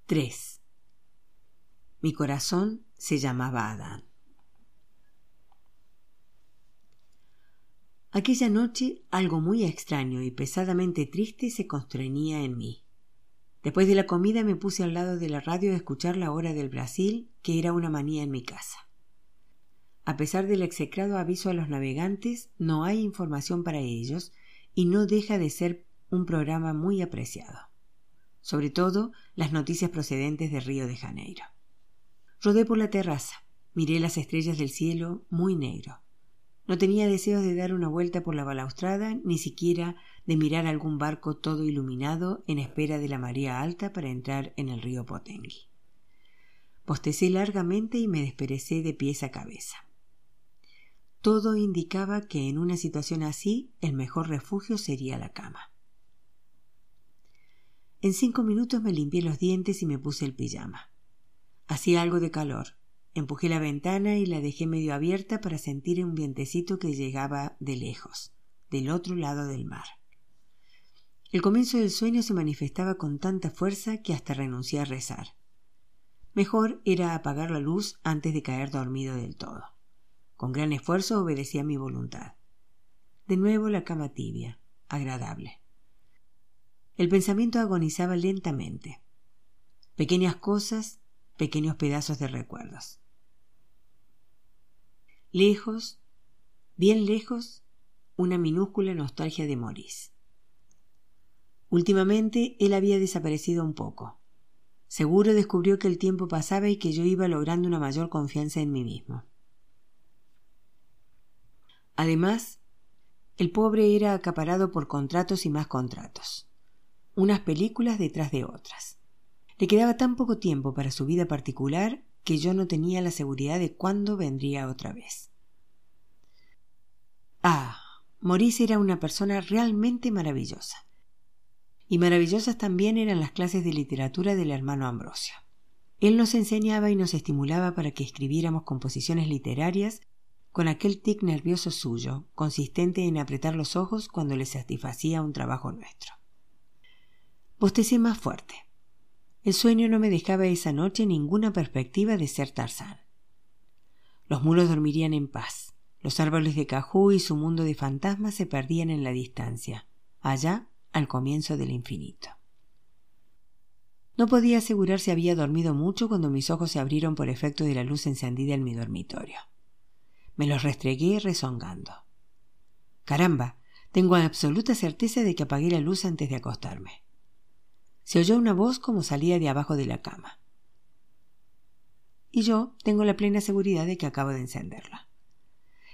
Tres. Mi corazón se llamaba Adán. Aquella noche algo muy extraño y pesadamente triste se constreñía en mí. Después de la comida me puse al lado de la radio a escuchar la hora del Brasil, que era una manía en mi casa. A pesar del execrado aviso a los navegantes, no hay información para ellos y no deja de ser un programa muy apreciado. Sobre todo las noticias procedentes de Río de Janeiro. Rodé por la terraza, miré las estrellas del cielo muy negro. No tenía deseos de dar una vuelta por la balaustrada, ni siquiera de mirar algún barco todo iluminado en espera de la marea alta para entrar en el río Potengui. Postecé largamente y me desperecé de pies a cabeza. Todo indicaba que en una situación así el mejor refugio sería la cama. En cinco minutos me limpié los dientes y me puse el pijama. Hacía algo de calor, Empujé la ventana y la dejé medio abierta para sentir un vientecito que llegaba de lejos, del otro lado del mar. El comienzo del sueño se manifestaba con tanta fuerza que hasta renuncié a rezar. Mejor era apagar la luz antes de caer dormido del todo. Con gran esfuerzo obedecí a mi voluntad. De nuevo la cama tibia, agradable. El pensamiento agonizaba lentamente. Pequeñas cosas, pequeños pedazos de recuerdos. Lejos, bien lejos, una minúscula nostalgia de Maurice. Últimamente él había desaparecido un poco. Seguro descubrió que el tiempo pasaba y que yo iba logrando una mayor confianza en mí mismo. Además, el pobre era acaparado por contratos y más contratos, unas películas detrás de otras. Le quedaba tan poco tiempo para su vida particular que yo no tenía la seguridad de cuándo vendría otra vez. Ah, Maurice era una persona realmente maravillosa. Y maravillosas también eran las clases de literatura del hermano Ambrosio. Él nos enseñaba y nos estimulaba para que escribiéramos composiciones literarias con aquel tic nervioso suyo, consistente en apretar los ojos cuando le satisfacía un trabajo nuestro. Bostecé más fuerte. El sueño no me dejaba esa noche ninguna perspectiva de ser Tarzán. Los muros dormirían en paz. Los árboles de cajú y su mundo de fantasmas se perdían en la distancia, allá al comienzo del infinito. No podía asegurar si había dormido mucho cuando mis ojos se abrieron por efecto de la luz encendida en mi dormitorio. Me los restregué rezongando. Caramba, tengo absoluta certeza de que apagué la luz antes de acostarme se oyó una voz como salía de abajo de la cama. Y yo tengo la plena seguridad de que acabo de encenderla.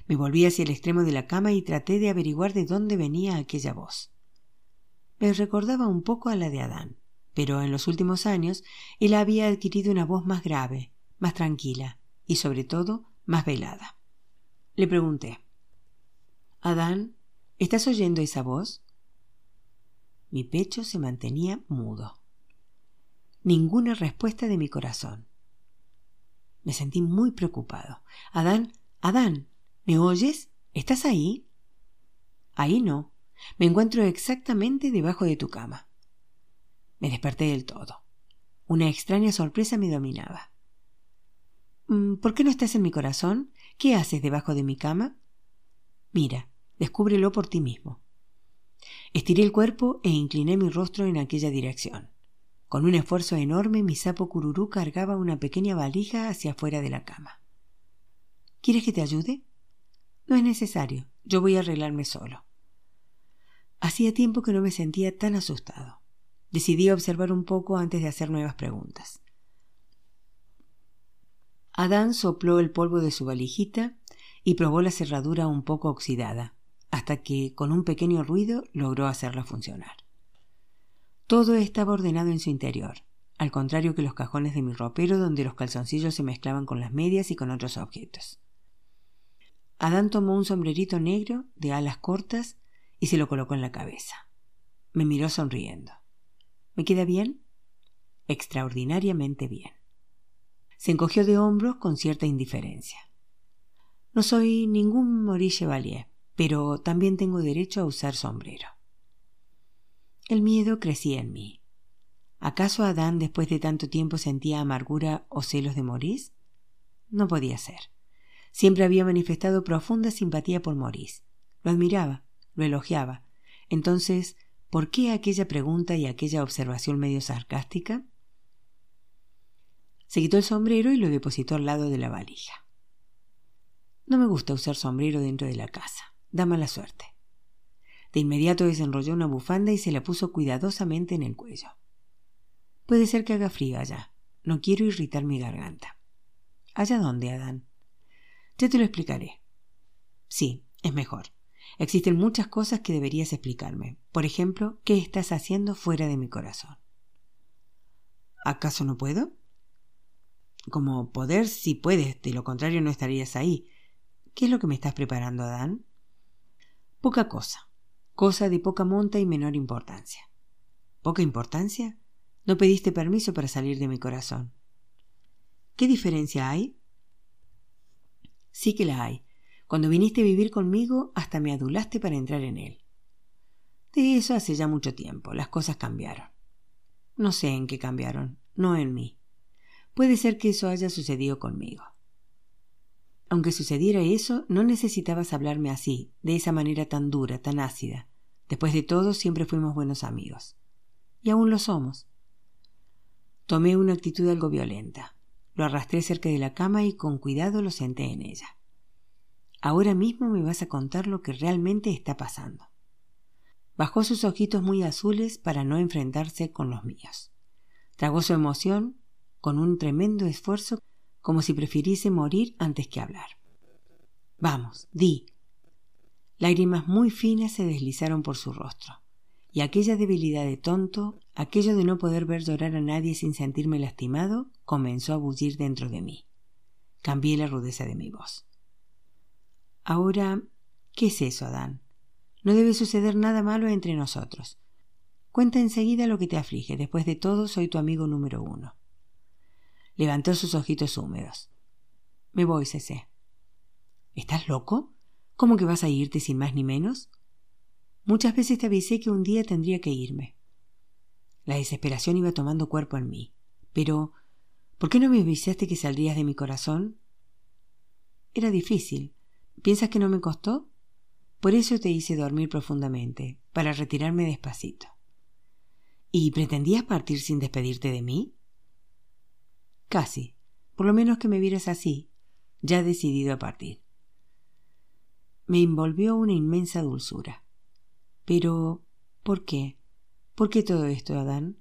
Me volví hacia el extremo de la cama y traté de averiguar de dónde venía aquella voz. Me recordaba un poco a la de Adán, pero en los últimos años él había adquirido una voz más grave, más tranquila y sobre todo más velada. Le pregunté Adán, ¿estás oyendo esa voz? Mi pecho se mantenía mudo. Ninguna respuesta de mi corazón. Me sentí muy preocupado. Adán, Adán, ¿me oyes? ¿Estás ahí? Ahí no. Me encuentro exactamente debajo de tu cama. Me desperté del todo. Una extraña sorpresa me dominaba. Mm, ¿Por qué no estás en mi corazón? ¿Qué haces debajo de mi cama? Mira, descúbrelo por ti mismo. Estiré el cuerpo e incliné mi rostro en aquella dirección. Con un esfuerzo enorme, mi sapo cururú cargaba una pequeña valija hacia afuera de la cama. ¿Quieres que te ayude? No es necesario. Yo voy a arreglarme solo. Hacía tiempo que no me sentía tan asustado. Decidí observar un poco antes de hacer nuevas preguntas. Adán sopló el polvo de su valijita y probó la cerradura un poco oxidada, hasta que, con un pequeño ruido, logró hacerla funcionar. Todo estaba ordenado en su interior, al contrario que los cajones de mi ropero donde los calzoncillos se mezclaban con las medias y con otros objetos. Adán tomó un sombrerito negro de alas cortas y se lo colocó en la cabeza. Me miró sonriendo. ¿Me queda bien? Extraordinariamente bien. Se encogió de hombros con cierta indiferencia. No soy ningún Maurice Chevalier, pero también tengo derecho a usar sombrero. El miedo crecía en mí. ¿Acaso Adán después de tanto tiempo sentía amargura o celos de Maurice? No podía ser. Siempre había manifestado profunda simpatía por Maurice. Lo admiraba, lo elogiaba. Entonces, ¿por qué aquella pregunta y aquella observación medio sarcástica? Se quitó el sombrero y lo depositó al lado de la valija. No me gusta usar sombrero dentro de la casa. Da mala suerte. De inmediato desenrolló una bufanda y se la puso cuidadosamente en el cuello. Puede ser que haga frío allá. No quiero irritar mi garganta. ¿Allá dónde, Adán? Ya te lo explicaré. Sí, es mejor. Existen muchas cosas que deberías explicarme. Por ejemplo, ¿qué estás haciendo fuera de mi corazón? ¿Acaso no puedo? Como poder, sí puedes, de lo contrario no estarías ahí. ¿Qué es lo que me estás preparando, Adán? Poca cosa, cosa de poca monta y menor importancia. ¿Poca importancia? No pediste permiso para salir de mi corazón. ¿Qué diferencia hay? Sí que la hay. Cuando viniste a vivir conmigo, hasta me adulaste para entrar en él. De eso hace ya mucho tiempo. Las cosas cambiaron. No sé en qué cambiaron, no en mí. Puede ser que eso haya sucedido conmigo. Aunque sucediera eso, no necesitabas hablarme así, de esa manera tan dura, tan ácida. Después de todo, siempre fuimos buenos amigos. Y aún lo somos. Tomé una actitud algo violenta. Lo arrastré cerca de la cama y con cuidado lo senté en ella. Ahora mismo me vas a contar lo que realmente está pasando. Bajó sus ojitos muy azules para no enfrentarse con los míos. Tragó su emoción con un tremendo esfuerzo como si prefiriese morir antes que hablar. Vamos, di. Lágrimas muy finas se deslizaron por su rostro, y aquella debilidad de tonto, aquello de no poder ver llorar a nadie sin sentirme lastimado, comenzó a bullir dentro de mí. Cambié la rudeza de mi voz. Ahora, ¿qué es eso, Adán? No debe suceder nada malo entre nosotros. Cuenta enseguida lo que te aflige. Después de todo, soy tu amigo número uno. Levantó sus ojitos húmedos. Me voy, Cecé. ¿Estás loco? ¿Cómo que vas a irte sin más ni menos? Muchas veces te avisé que un día tendría que irme. La desesperación iba tomando cuerpo en mí. Pero, ¿por qué no me avisaste que saldrías de mi corazón? Era difícil. ¿Piensas que no me costó? Por eso te hice dormir profundamente, para retirarme despacito. ¿Y pretendías partir sin despedirte de mí? Casi. Por lo menos que me vieras así, ya decidido a partir. Me envolvió una inmensa dulzura. Pero, ¿por qué? ¿Por qué todo esto, Adán?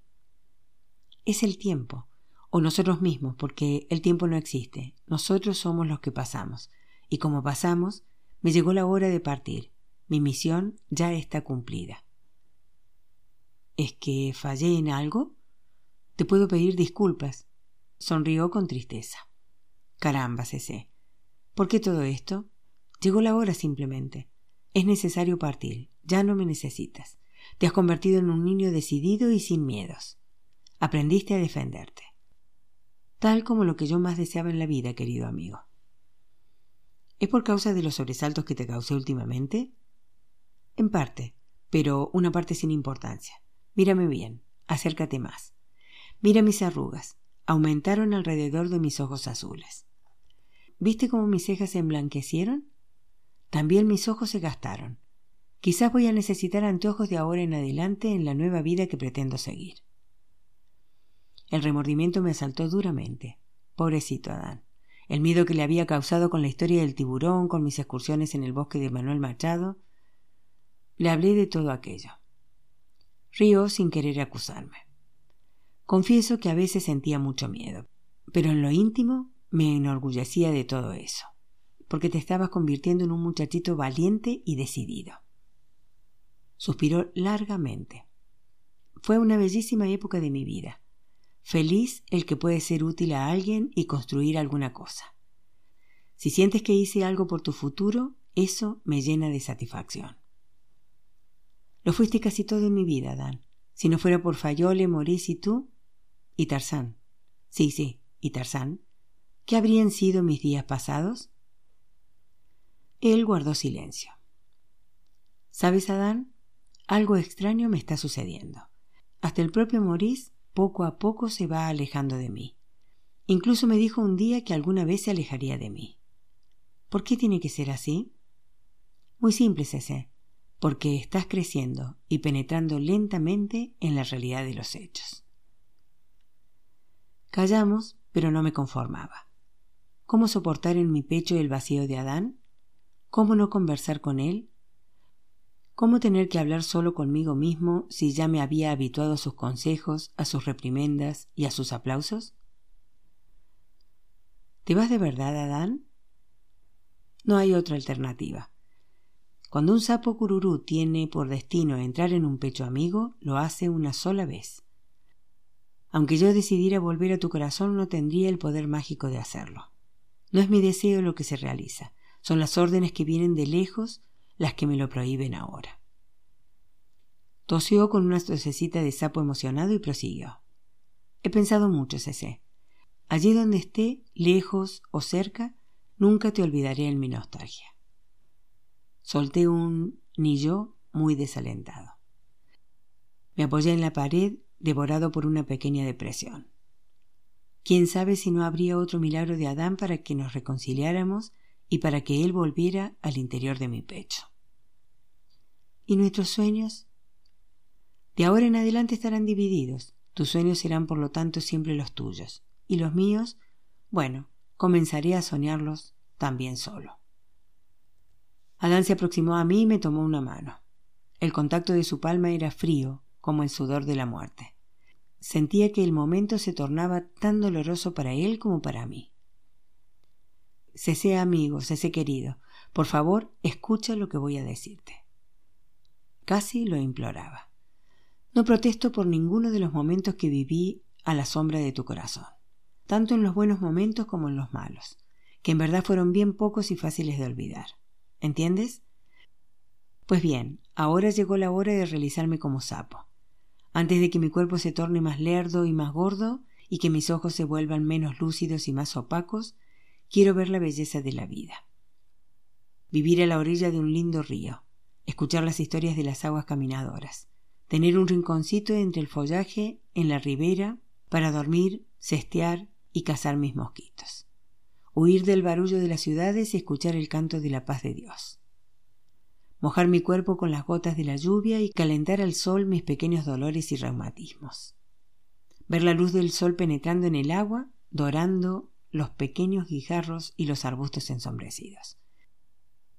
Es el tiempo, o nosotros mismos, porque el tiempo no existe. Nosotros somos los que pasamos. Y como pasamos, me llegó la hora de partir. Mi misión ya está cumplida. ¿Es que fallé en algo? Te puedo pedir disculpas. Sonrió con tristeza. Caramba, Cecé. ¿Por qué todo esto? Llegó la hora simplemente. Es necesario partir. Ya no me necesitas. Te has convertido en un niño decidido y sin miedos. Aprendiste a defenderte. Tal como lo que yo más deseaba en la vida, querido amigo. ¿Es por causa de los sobresaltos que te causé últimamente? En parte, pero una parte sin importancia. Mírame bien. acércate más. Mira mis arrugas. Aumentaron alrededor de mis ojos azules. ¿Viste cómo mis cejas se emblanquecieron? También mis ojos se gastaron. Quizás voy a necesitar anteojos de ahora en adelante en la nueva vida que pretendo seguir. El remordimiento me asaltó duramente. Pobrecito Adán. El miedo que le había causado con la historia del tiburón, con mis excursiones en el bosque de Manuel Machado. Le hablé de todo aquello. Río sin querer acusarme. Confieso que a veces sentía mucho miedo, pero en lo íntimo me enorgullecía de todo eso, porque te estabas convirtiendo en un muchachito valiente y decidido. Suspiró largamente. Fue una bellísima época de mi vida. Feliz el que puede ser útil a alguien y construir alguna cosa. Si sientes que hice algo por tu futuro, eso me llena de satisfacción. Lo fuiste casi todo en mi vida, Dan. Si no fuera por Fayole, Maurice y tú, y Tarzán. Sí, sí, y Tarzán. ¿Qué habrían sido mis días pasados? Él guardó silencio. ¿Sabes, Adán? Algo extraño me está sucediendo. Hasta el propio Maurice poco a poco se va alejando de mí. Incluso me dijo un día que alguna vez se alejaría de mí. ¿Por qué tiene que ser así? Muy simple, César. Porque estás creciendo y penetrando lentamente en la realidad de los hechos. Callamos, pero no me conformaba. ¿Cómo soportar en mi pecho el vacío de Adán? ¿Cómo no conversar con él? ¿Cómo tener que hablar solo conmigo mismo si ya me había habituado a sus consejos, a sus reprimendas y a sus aplausos? ¿Te vas de verdad, Adán? No hay otra alternativa. Cuando un sapo cururú tiene por destino entrar en un pecho amigo, lo hace una sola vez. Aunque yo decidiera volver a tu corazón, no tendría el poder mágico de hacerlo. No es mi deseo lo que se realiza, son las órdenes que vienen de lejos las que me lo prohíben ahora. Tosió con una tosecita de sapo emocionado y prosiguió. He pensado mucho, Cecé. Allí donde esté, lejos o cerca, nunca te olvidaré en mi nostalgia. Solté un ni yo muy desalentado. Me apoyé en la pared devorado por una pequeña depresión. ¿Quién sabe si no habría otro milagro de Adán para que nos reconciliáramos y para que él volviera al interior de mi pecho? ¿Y nuestros sueños? De ahora en adelante estarán divididos. Tus sueños serán por lo tanto siempre los tuyos. Y los míos, bueno, comenzaré a soñarlos también solo. Adán se aproximó a mí y me tomó una mano. El contacto de su palma era frío, como el sudor de la muerte. Sentía que el momento se tornaba tan doloroso para él como para mí. Cese amigo, cese querido, por favor, escucha lo que voy a decirte. Casi lo imploraba. No protesto por ninguno de los momentos que viví a la sombra de tu corazón, tanto en los buenos momentos como en los malos, que en verdad fueron bien pocos y fáciles de olvidar. ¿Entiendes? Pues bien, ahora llegó la hora de realizarme como sapo antes de que mi cuerpo se torne más lerdo y más gordo y que mis ojos se vuelvan menos lúcidos y más opacos, quiero ver la belleza de la vida. Vivir a la orilla de un lindo río, escuchar las historias de las aguas caminadoras, tener un rinconcito entre el follaje en la ribera para dormir, cestear y cazar mis mosquitos. Huir del barullo de las ciudades y escuchar el canto de la paz de Dios mojar mi cuerpo con las gotas de la lluvia y calentar al sol mis pequeños dolores y reumatismos. Ver la luz del sol penetrando en el agua, dorando los pequeños guijarros y los arbustos ensombrecidos.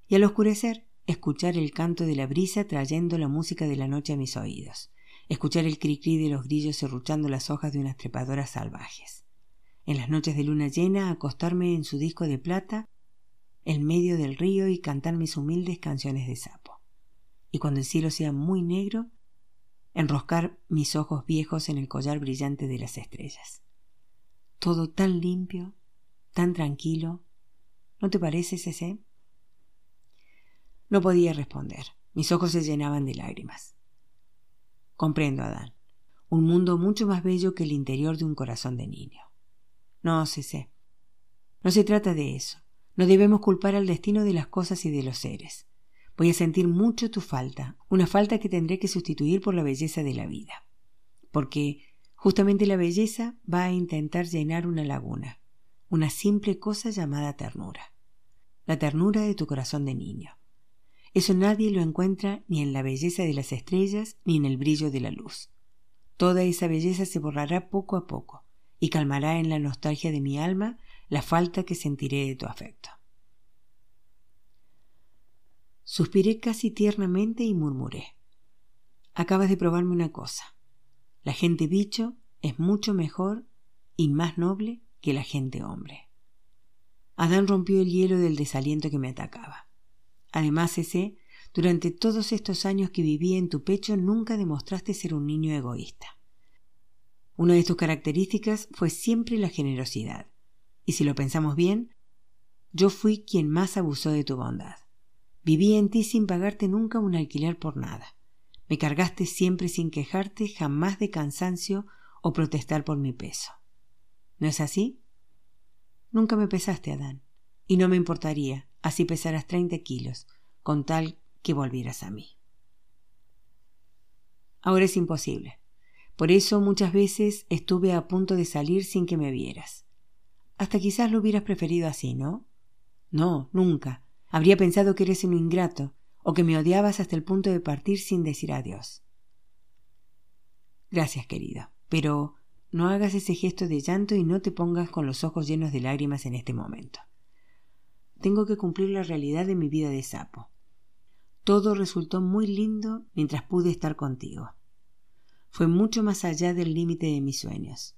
Y al oscurecer, escuchar el canto de la brisa trayendo la música de la noche a mis oídos, escuchar el cricri de los grillos serruchando las hojas de unas trepadoras salvajes. En las noches de luna llena, acostarme en su disco de plata en medio del río y cantar mis humildes canciones de sapo. Y cuando el cielo sea muy negro, enroscar mis ojos viejos en el collar brillante de las estrellas. Todo tan limpio, tan tranquilo. ¿No te parece, Cecé? No podía responder. Mis ojos se llenaban de lágrimas. Comprendo, Adán. Un mundo mucho más bello que el interior de un corazón de niño. No, Cecé. No se trata de eso. No debemos culpar al destino de las cosas y de los seres. Voy a sentir mucho tu falta, una falta que tendré que sustituir por la belleza de la vida. porque justamente la belleza va a intentar llenar una laguna, una simple cosa llamada ternura, la ternura de tu corazón de niño. Eso nadie lo encuentra ni en la belleza de las estrellas ni en el brillo de la luz. Toda esa belleza se borrará poco a poco y calmará en la nostalgia de mi alma la falta que sentiré de tu afecto. Suspiré casi tiernamente y murmuré. Acabas de probarme una cosa. La gente bicho es mucho mejor y más noble que la gente hombre. Adán rompió el hielo del desaliento que me atacaba. Además, ese, durante todos estos años que viví en tu pecho, nunca demostraste ser un niño egoísta. Una de tus características fue siempre la generosidad. Y si lo pensamos bien, yo fui quien más abusó de tu bondad. Viví en ti sin pagarte nunca un alquiler por nada. Me cargaste siempre sin quejarte, jamás de cansancio o protestar por mi peso. ¿No es así? Nunca me pesaste, Adán, y no me importaría, así pesarás treinta kilos, con tal que volvieras a mí. Ahora es imposible. Por eso muchas veces estuve a punto de salir sin que me vieras. Hasta quizás lo hubieras preferido así, ¿no? No, nunca. Habría pensado que eres un ingrato, o que me odiabas hasta el punto de partir sin decir adiós. Gracias, querido, pero no hagas ese gesto de llanto y no te pongas con los ojos llenos de lágrimas en este momento tengo que cumplir la realidad de mi vida de sapo. Todo resultó muy lindo mientras pude estar contigo. Fue mucho más allá del límite de mis sueños.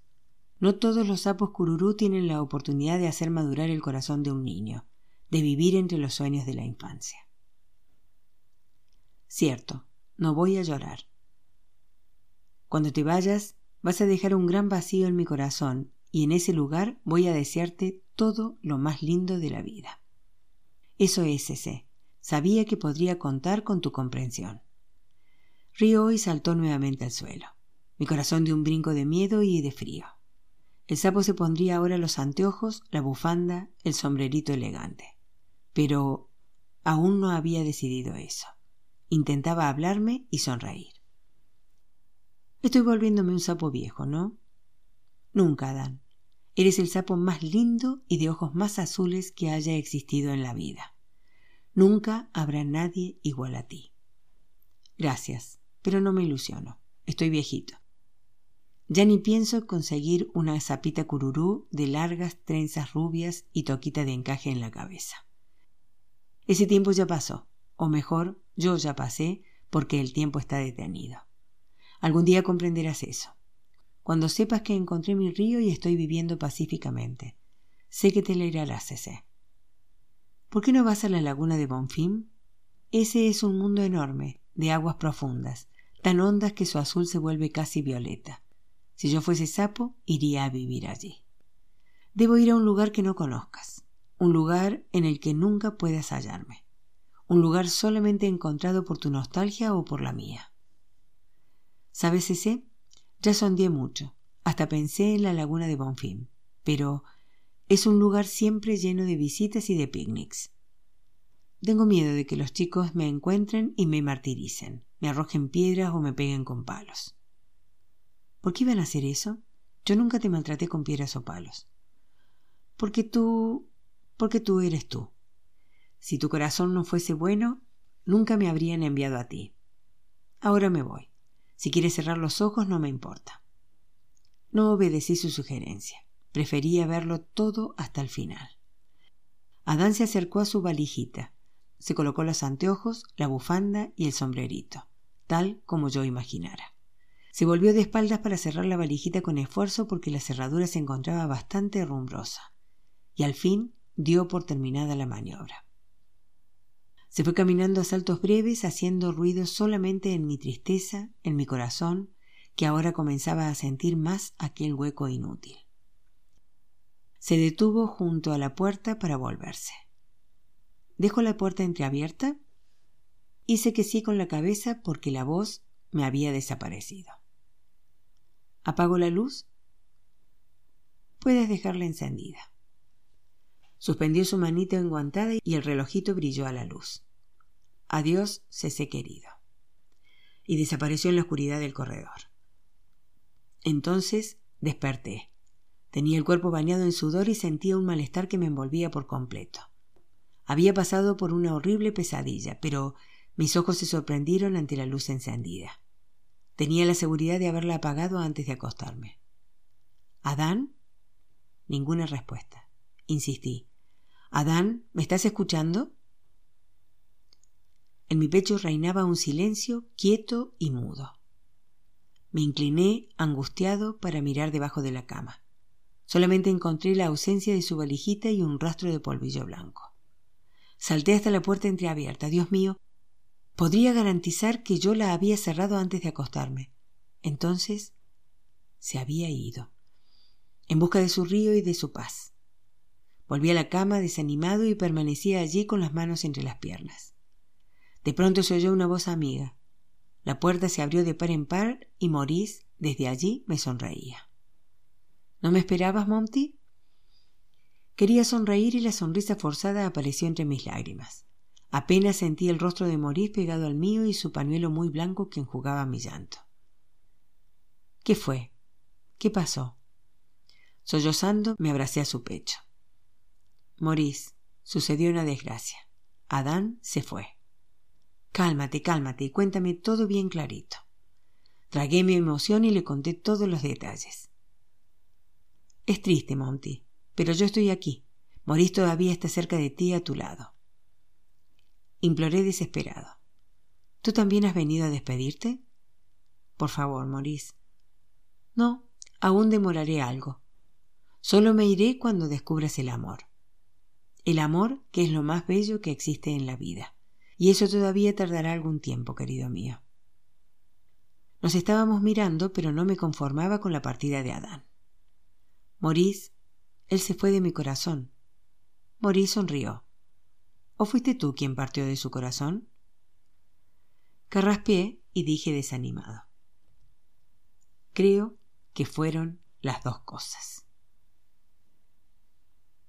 No todos los sapos cururú tienen la oportunidad de hacer madurar el corazón de un niño, de vivir entre los sueños de la infancia. Cierto, no voy a llorar. Cuando te vayas, vas a dejar un gran vacío en mi corazón y en ese lugar voy a desearte todo lo más lindo de la vida. Eso es ese. Sabía que podría contar con tu comprensión. Rió y saltó nuevamente al suelo. Mi corazón dio un brinco de miedo y de frío. El sapo se pondría ahora los anteojos, la bufanda, el sombrerito elegante. Pero aún no había decidido eso. Intentaba hablarme y sonreír. Estoy volviéndome un sapo viejo, ¿no? Nunca, Adán. Eres el sapo más lindo y de ojos más azules que haya existido en la vida. Nunca habrá nadie igual a ti. Gracias, pero no me ilusiono. Estoy viejito. Ya ni pienso conseguir una zapita cururú de largas trenzas rubias y toquita de encaje en la cabeza. Ese tiempo ya pasó, o mejor, yo ya pasé porque el tiempo está detenido. Algún día comprenderás eso cuando sepas que encontré mi río y estoy viviendo pacíficamente. Sé que te alegrarás ese. ¿Por qué no vas a la laguna de Bonfim? Ese es un mundo enorme, de aguas profundas, tan hondas que su azul se vuelve casi violeta. Si yo fuese sapo, iría a vivir allí. Debo ir a un lugar que no conozcas, un lugar en el que nunca puedas hallarme, un lugar solamente encontrado por tu nostalgia o por la mía. ¿Sabes ese? Ya sondeé mucho, hasta pensé en la laguna de Bonfim, pero es un lugar siempre lleno de visitas y de picnics. Tengo miedo de que los chicos me encuentren y me martiricen, me arrojen piedras o me peguen con palos. ¿Por qué iban a hacer eso? Yo nunca te maltraté con piedras o palos. Porque tú... porque tú eres tú. Si tu corazón no fuese bueno, nunca me habrían enviado a ti. Ahora me voy. Si quiere cerrar los ojos no me importa. No obedecí su sugerencia. Prefería verlo todo hasta el final. Adán se acercó a su valijita. Se colocó los anteojos, la bufanda y el sombrerito, tal como yo imaginara. Se volvió de espaldas para cerrar la valijita con esfuerzo porque la cerradura se encontraba bastante rumbrosa. Y al fin dio por terminada la maniobra. Se fue caminando a saltos breves, haciendo ruido solamente en mi tristeza, en mi corazón, que ahora comenzaba a sentir más aquel hueco inútil. Se detuvo junto a la puerta para volverse. ¿Dejo la puerta entreabierta? Hice que sí con la cabeza porque la voz me había desaparecido. ¿Apago la luz? Puedes dejarla encendida. Suspendió su manita enguantada y el relojito brilló a la luz. Adiós, Cese querido. Y desapareció en la oscuridad del corredor. Entonces desperté. Tenía el cuerpo bañado en sudor y sentía un malestar que me envolvía por completo. Había pasado por una horrible pesadilla, pero mis ojos se sorprendieron ante la luz encendida. Tenía la seguridad de haberla apagado antes de acostarme. ¿Adán? Ninguna respuesta. Insistí. Adán, ¿me estás escuchando? En mi pecho reinaba un silencio quieto y mudo. Me incliné, angustiado, para mirar debajo de la cama. Solamente encontré la ausencia de su valijita y un rastro de polvillo blanco. Salté hasta la puerta entreabierta. Dios mío, podría garantizar que yo la había cerrado antes de acostarme. Entonces se había ido, en busca de su río y de su paz. Volví a la cama desanimado y permanecía allí con las manos entre las piernas. De pronto se oyó una voz amiga. La puerta se abrió de par en par y Maurice desde allí me sonreía. ¿No me esperabas, Monty? Quería sonreír y la sonrisa forzada apareció entre mis lágrimas. Apenas sentí el rostro de Maurice pegado al mío y su pañuelo muy blanco que enjugaba mi llanto. ¿Qué fue? ¿Qué pasó? Sollozando me abracé a su pecho. Maurice, sucedió una desgracia. Adán se fue. Cálmate, cálmate y cuéntame todo bien clarito. Tragué mi emoción y le conté todos los detalles. Es triste, Monty, pero yo estoy aquí. Maurice todavía está cerca de ti a tu lado. Imploré desesperado. ¿Tú también has venido a despedirte? Por favor, Maurice. No, aún demoraré algo. Solo me iré cuando descubras el amor. El amor que es lo más bello que existe en la vida. Y eso todavía tardará algún tiempo, querido mío. Nos estábamos mirando, pero no me conformaba con la partida de Adán. Maurice, él se fue de mi corazón. Maurice sonrió. ¿O fuiste tú quien partió de su corazón? Carraspié y dije desanimado. Creo que fueron las dos cosas.